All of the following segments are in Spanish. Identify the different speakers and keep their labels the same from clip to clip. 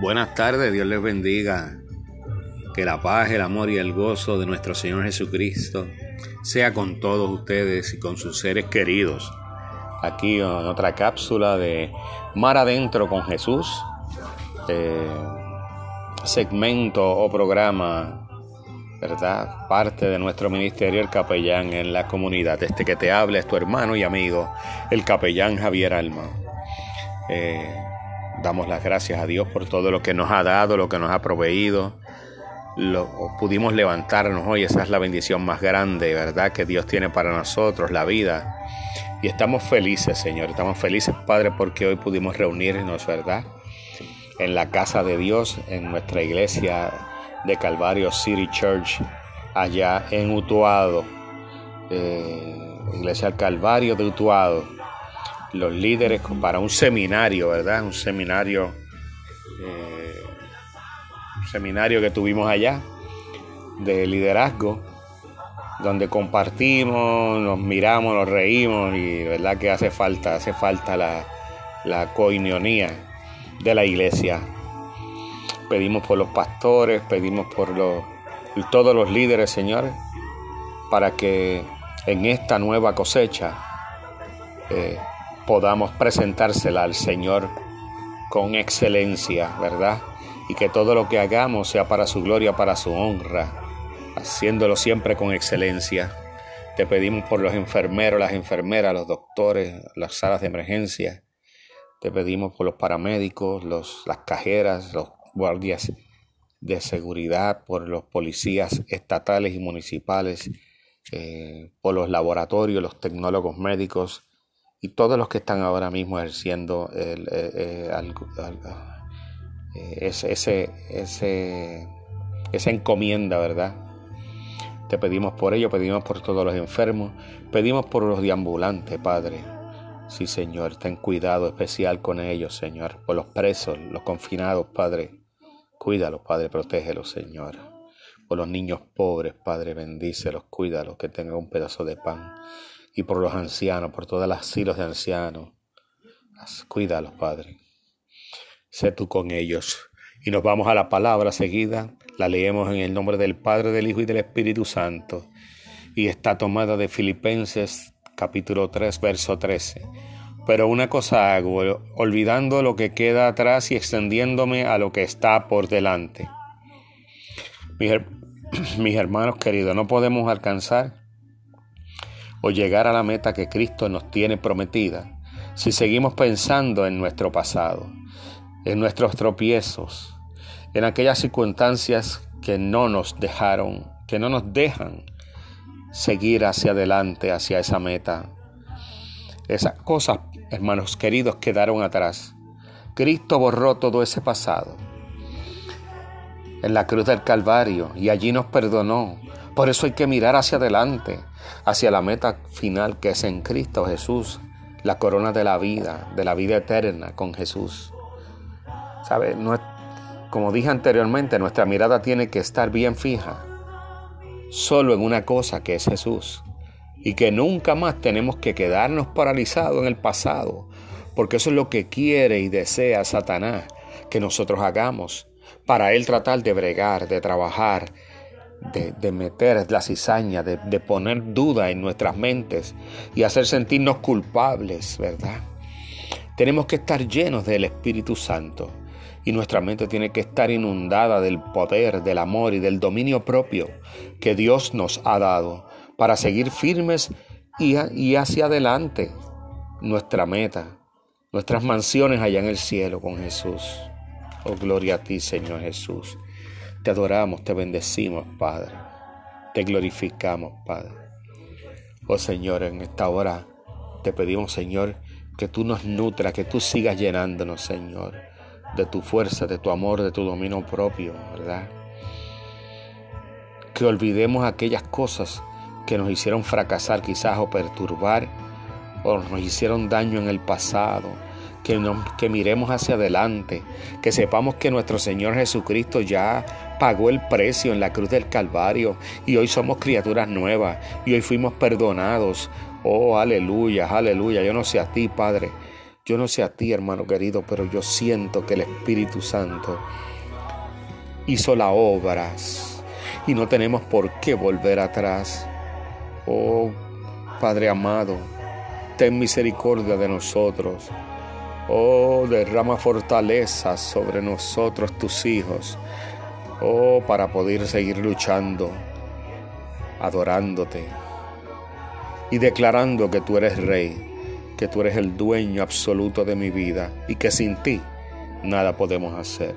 Speaker 1: Buenas tardes, Dios les bendiga. Que la paz, el amor y el gozo de nuestro Señor Jesucristo sea con todos ustedes y con sus seres queridos. Aquí en otra cápsula de Mar Adentro con Jesús, eh, segmento o programa, ¿verdad? Parte de nuestro ministerio, el capellán en la comunidad. Este que te habla es tu hermano y amigo, el capellán Javier Alma. Eh, Damos las gracias a Dios por todo lo que nos ha dado, lo que nos ha proveído. Lo, pudimos levantarnos hoy, esa es la bendición más grande, ¿verdad? Que Dios tiene para nosotros, la vida. Y estamos felices, Señor, estamos felices, Padre, porque hoy pudimos reunirnos, ¿verdad? En la casa de Dios, en nuestra iglesia de Calvario City Church, allá en Utuado, eh, iglesia del Calvario de Utuado los líderes para un seminario, ¿verdad? Un seminario, eh, seminario que tuvimos allá de liderazgo, donde compartimos, nos miramos, nos reímos y verdad que hace falta, hace falta la, la de la iglesia. Pedimos por los pastores, pedimos por los, todos los líderes, Señor, para que en esta nueva cosecha eh, podamos presentársela al Señor con excelencia, ¿verdad? Y que todo lo que hagamos sea para su gloria, para su honra, haciéndolo siempre con excelencia. Te pedimos por los enfermeros, las enfermeras, los doctores, las salas de emergencia. Te pedimos por los paramédicos, los, las cajeras, los guardias de seguridad, por los policías estatales y municipales, eh, por los laboratorios, los tecnólogos médicos, y todos los que están ahora mismo ejerciendo eh, eh, eh, ese, ese, esa encomienda, ¿verdad? Te pedimos por ello, pedimos por todos los enfermos, pedimos por los deambulantes, Padre. Sí, Señor, ten cuidado especial con ellos, Señor, por los presos, los confinados, Padre. Cuídalos, Padre, protégelos, Señor. Por los niños pobres, Padre, bendícelos, cuídalos, que tengan un pedazo de pan y por los ancianos, por todas las silos de ancianos. Cuídalos, Padre. Sé tú con ellos. Y nos vamos a la palabra seguida. La leemos en el nombre del Padre, del Hijo y del Espíritu Santo. Y está tomada de Filipenses capítulo 3, verso 13. Pero una cosa hago, olvidando lo que queda atrás y extendiéndome a lo que está por delante. Mis, mis hermanos queridos, no podemos alcanzar o llegar a la meta que Cristo nos tiene prometida si seguimos pensando en nuestro pasado, en nuestros tropiezos, en aquellas circunstancias que no nos dejaron, que no nos dejan seguir hacia adelante, hacia esa meta. Esas cosas, hermanos queridos, quedaron atrás. Cristo borró todo ese pasado en la cruz del Calvario y allí nos perdonó. Por eso hay que mirar hacia adelante, hacia la meta final que es en Cristo Jesús, la corona de la vida, de la vida eterna con Jesús. ¿Sabe? como dije anteriormente, nuestra mirada tiene que estar bien fija solo en una cosa que es Jesús. Y que nunca más tenemos que quedarnos paralizados en el pasado, porque eso es lo que quiere y desea Satanás que nosotros hagamos, para él tratar de bregar, de trabajar, de, meter la cizaña, de, poner duda en nuestras mentes y hacer sentirnos culpables, ¿verdad? Tenemos que estar llenos del Espíritu Santo y nuestra mente tiene que estar inundada del poder, del amor y del dominio propio que Dios nos ha dado para seguir firmes y hacia adelante nuestra meta, nuestras mansiones allá en el cielo con Jesús. Oh, gloria a ti, Señor Jesús. Te adoramos, te bendecimos, Padre. Te glorificamos, Padre. Oh Señor, en esta hora te pedimos, Señor, que tú nos nutras, que tú sigas llenándonos, Señor, de tu fuerza, de tu amor, de tu dominio propio, ¿verdad? Que olvidemos aquellas cosas que nos hicieron fracasar quizás o perturbar o nos hicieron daño en el pasado que, que miremos hacia adelante, que sepamos que nuestro Señor Jesucristo ya pagó el precio en la cruz del Calvario y hoy somos criaturas nuevas y hoy fuimos perdonados. Oh, aleluya, aleluya. Yo no sé a ti, Padre, Yo no sé a ti, hermano querido, pero yo siento que el Espíritu Santo hizo las obras y no tenemos por qué volver atrás. Oh Padre amado, ten misericordia de nosotros. Oh, derrama fortaleza sobre nosotros, tus hijos. Oh, para poder seguir luchando, adorándote y declarando que tú eres rey, que tú eres el dueño absoluto de mi vida y que sin ti nada podemos hacer.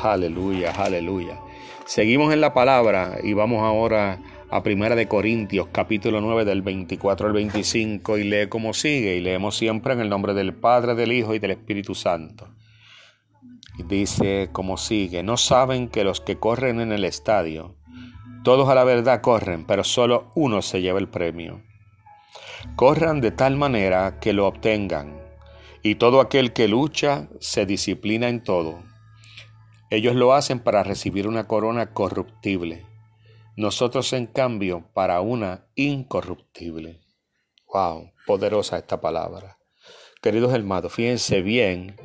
Speaker 1: Aleluya, aleluya. Seguimos en la palabra y vamos ahora a Primera de Corintios, capítulo 9 del 24 al 25 y lee como sigue y leemos siempre en el nombre del Padre, del Hijo y del Espíritu Santo. Dice como sigue, no saben que los que corren en el estadio, todos a la verdad corren, pero solo uno se lleva el premio. Corran de tal manera que lo obtengan, y todo aquel que lucha se disciplina en todo. Ellos lo hacen para recibir una corona corruptible nosotros, en cambio, para una incorruptible. Wow, poderosa esta palabra. Queridos hermanos, fíjense bien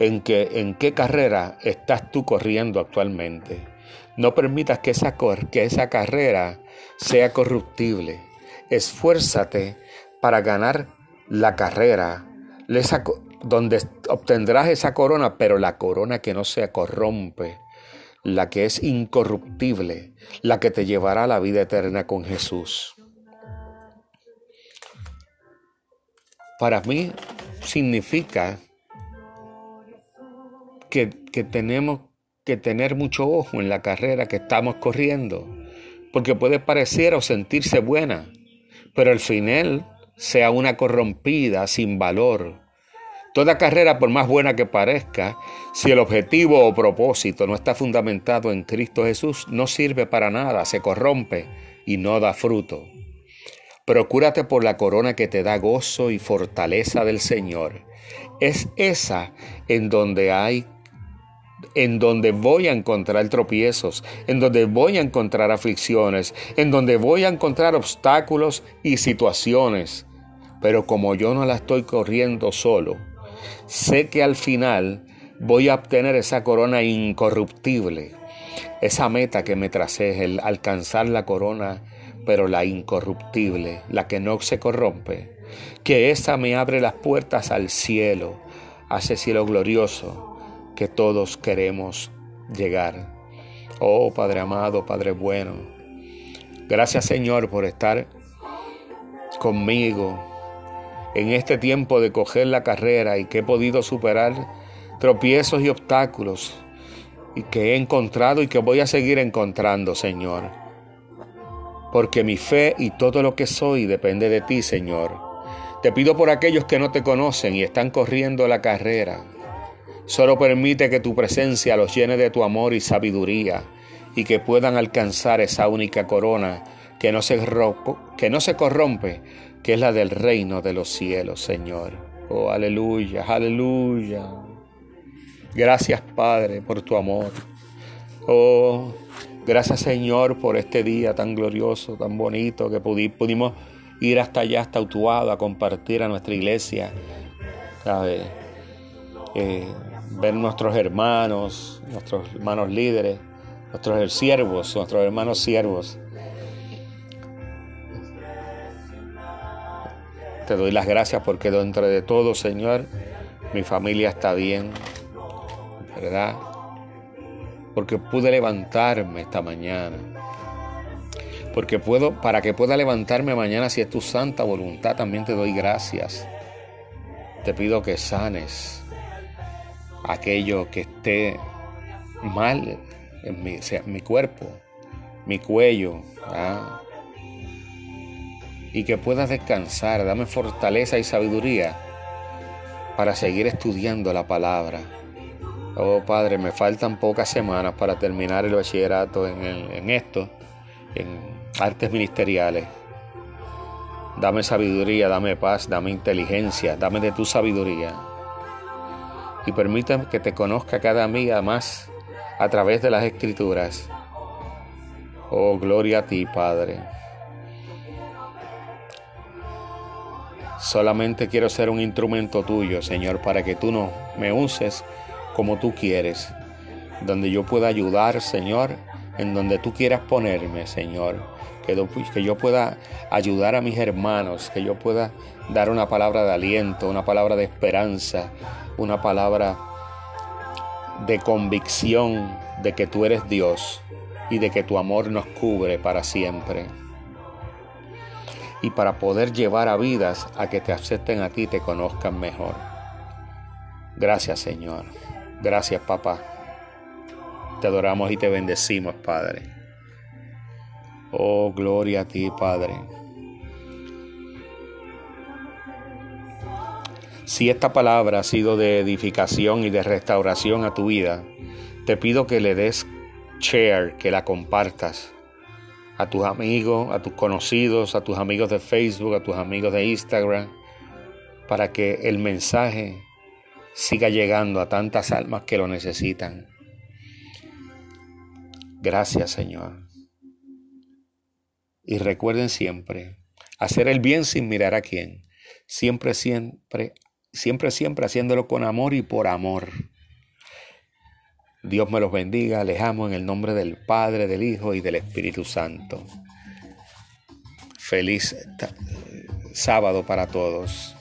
Speaker 1: en, que, en qué carrera estás tú corriendo actualmente. No permitas que esa, que esa carrera sea corruptible. Esfuérzate para ganar la carrera, donde obtendrás esa corona, pero la corona que no se corrompe, la que es incorruptible, la que te llevará a la vida eterna con Jesús. Para mí significa que, tenemos que tener mucho ojo en la carrera que estamos corriendo, porque puede parecer o sentirse buena, pero al final sea una corrompida, sin valor, Toda carrera, por más buena que parezca, si el objetivo o propósito no está fundamentado en Cristo Jesús, no sirve para nada, se corrompe y no da fruto. Procúrate por la corona que te da gozo y fortaleza del Señor. Es esa en donde hay en donde voy a encontrar tropiezos, en donde voy a encontrar aflicciones, en donde voy a encontrar obstáculos y situaciones. Pero como yo no la estoy corriendo solo, sé que al final voy a obtener esa corona incorruptible. Esa meta que me tracé el alcanzar la corona, pero la incorruptible, la que no se corrompe. Que esa me abre las puertas al cielo, a ese cielo glorioso que todos queremos llegar. Oh Padre amado, Padre bueno, gracias Señor por estar conmigo, en este tiempo de coger la carrera y que he podido superar tropiezos y obstáculos y que he encontrado y que voy a seguir encontrando, Señor. Porque mi fe y todo lo que soy depende de ti, Señor. Te pido por aquellos que no te conocen y están corriendo la carrera. Solo permite que tu presencia los llene de tu amor y sabiduría y que puedan alcanzar esa única corona que no se, que no se corrompe, que es la del reino de los cielos, Señor. Oh, aleluya, aleluya. Gracias, Padre, por tu amor. Oh, gracias, Señor, por este día tan glorioso, tan bonito, que pudimos ir hasta allá, hasta Utuado, a compartir a nuestra iglesia. Eh, ver nuestros hermanos, nuestros hermanos líderes, nuestros siervos, nuestros hermanos siervos Te doy las gracias porque dentro de todo, Señor, mi familia está bien, ¿verdad? Porque pude levantarme esta mañana. Porque puedo, para que pueda levantarme mañana, si es tu santa voluntad, también te doy gracias. Te pido que sanes aquello que esté mal en mi, cuerpo, mi cuello, ¿verdad? y que puedas descansar. Dame fortaleza y sabiduría para seguir estudiando la palabra. Oh Padre, me faltan pocas semanas para terminar el bachillerato en, esto, en artes ministeriales. Dame sabiduría, dame paz, dame inteligencia, dame de tu sabiduría. Y permítame que te conozca cada amiga más a través de las escrituras. Oh, gloria a ti, Padre. Solamente quiero ser un instrumento tuyo, Señor, para que tú no me uses como tú quieres, donde yo pueda ayudar, Señor, en donde tú quieras ponerme, Señor. Que, yo pueda ayudar a mis hermanos, que yo pueda dar una palabra de aliento, una palabra de esperanza, una palabra de convicción de que tú eres Dios y de que tu amor nos cubre para siempre y para poder llevar a vidas a que te acepten a ti y te conozcan mejor. Gracias Señor. Gracias papá. Te adoramos y te bendecimos Padre. Oh, gloria a ti Padre. Si esta palabra ha sido de edificación y de restauración a tu vida, te pido que le des share, que la compartas a tus amigos, a tus conocidos, a tus amigos de Facebook, a tus amigos de Instagram, para que el mensaje siga llegando a tantas almas que lo necesitan. Gracias Señor. Y recuerden siempre, hacer el bien sin mirar a quién. Siempre, siempre, siempre, siempre haciéndolo con amor y por amor. Dios me los bendiga, les amo en el nombre del Padre, del Hijo y del Espíritu Santo. Feliz sábado para todos.